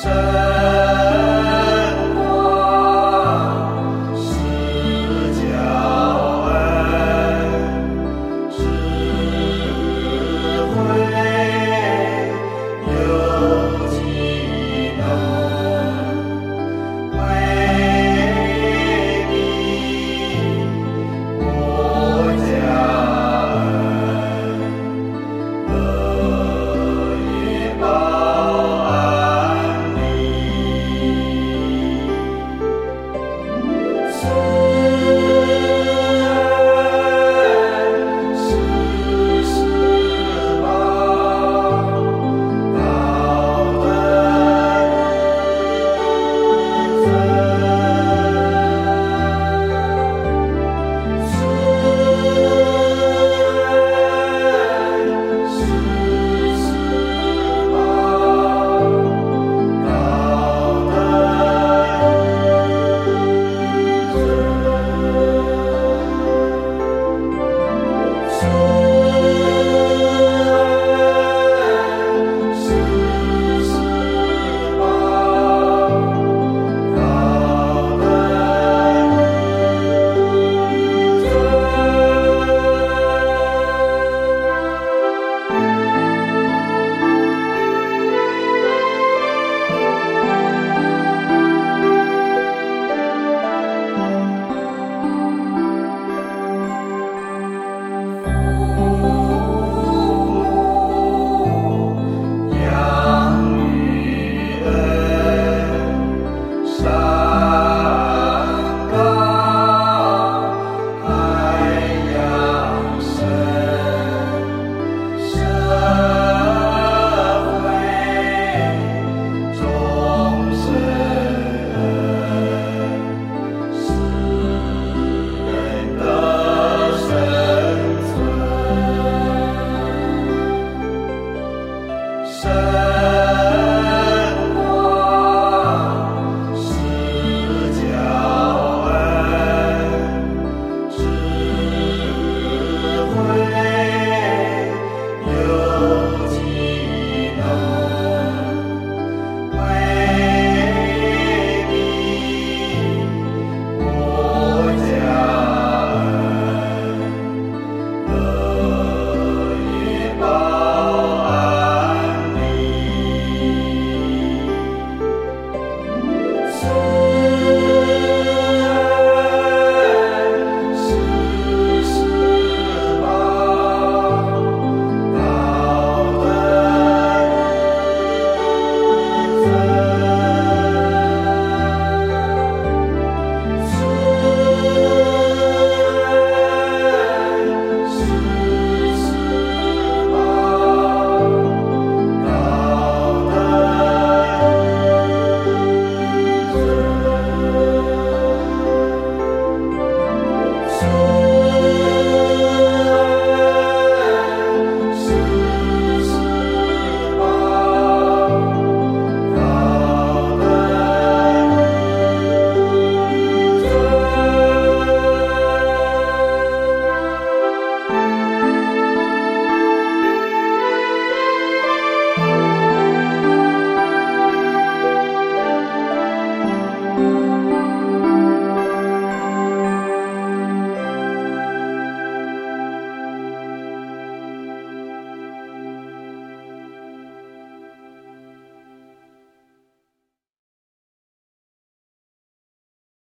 So serve.